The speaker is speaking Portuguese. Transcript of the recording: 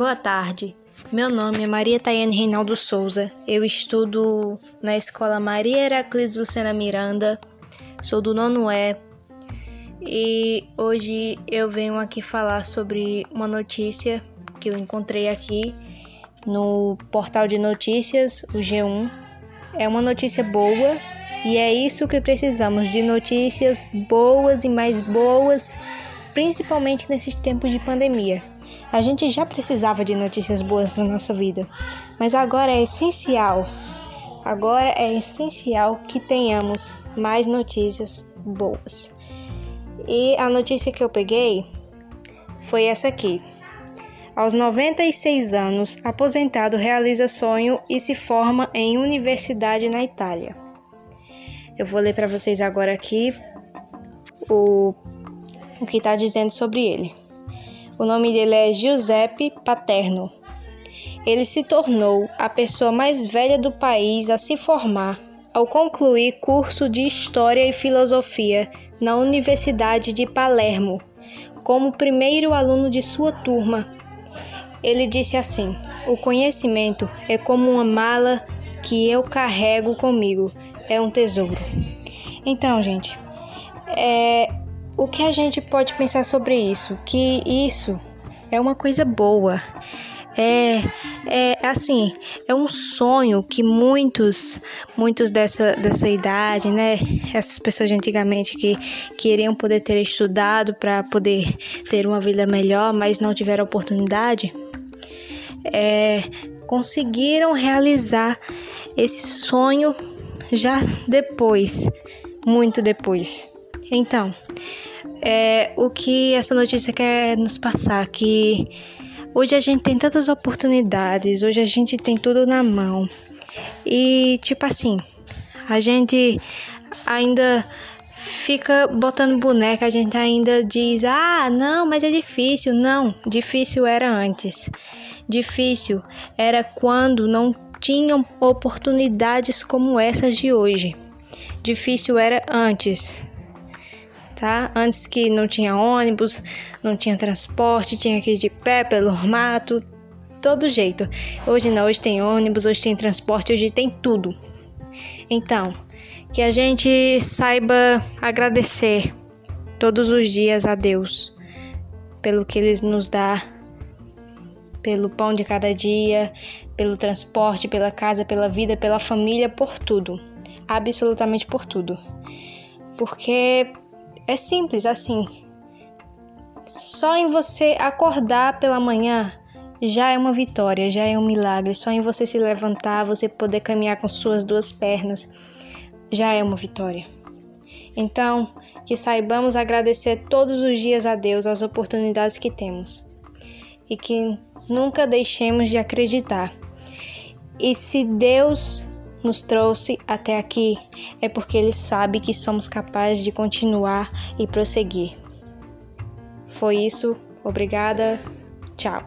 Boa tarde. Meu nome é Maria Tayane Reinaldo Souza. Eu estudo na Escola Maria Heraclis Lucena Miranda. Sou do nono E. E hoje eu venho aqui falar sobre uma notícia que eu encontrei aqui no portal de notícias, o G1. É uma notícia boa e é isso que precisamos de notícias boas e mais boas, principalmente nesses tempos de pandemia. A gente já precisava de notícias boas na nossa vida, mas agora é essencial. Agora é essencial que tenhamos mais notícias boas. E a notícia que eu peguei foi essa aqui. Aos 96 anos, aposentado realiza sonho e se forma em universidade na Itália. Eu vou ler para vocês agora aqui o, o que está dizendo sobre ele. O nome dele é Giuseppe Paterno. Ele se tornou a pessoa mais velha do país a se formar ao concluir curso de História e Filosofia na Universidade de Palermo, como primeiro aluno de sua turma. Ele disse assim: O conhecimento é como uma mala que eu carrego comigo, é um tesouro. Então, gente, é, o que a gente pode pensar sobre isso? Que isso é uma coisa boa. É, é assim, é um sonho que muitos, muitos dessa, dessa idade, né? Essas pessoas de antigamente que queriam poder ter estudado para poder ter uma vida melhor, mas não tiveram oportunidade, é, conseguiram realizar esse sonho já depois, muito depois. Então, é, o que essa notícia quer nos passar que hoje a gente tem tantas oportunidades, hoje a gente tem tudo na mão. E tipo assim, a gente ainda fica botando boneca, a gente ainda diz: "Ah, não, mas é difícil". Não, difícil era antes. Difícil era quando não tinham oportunidades como essas de hoje. Difícil era antes tá? Antes que não tinha ônibus, não tinha transporte, tinha que ir de pé pelo mato, todo jeito. Hoje não, hoje tem ônibus, hoje tem transporte, hoje tem tudo. Então, que a gente saiba agradecer todos os dias a Deus pelo que Ele nos dá, pelo pão de cada dia, pelo transporte, pela casa, pela vida, pela família, por tudo. Absolutamente por tudo. Porque é simples assim. Só em você acordar pela manhã já é uma vitória, já é um milagre. Só em você se levantar, você poder caminhar com suas duas pernas, já é uma vitória. Então, que saibamos agradecer todos os dias a Deus as oportunidades que temos e que nunca deixemos de acreditar. E se Deus nos trouxe até aqui é porque Ele sabe que somos capazes de continuar e prosseguir. Foi isso, obrigada, tchau.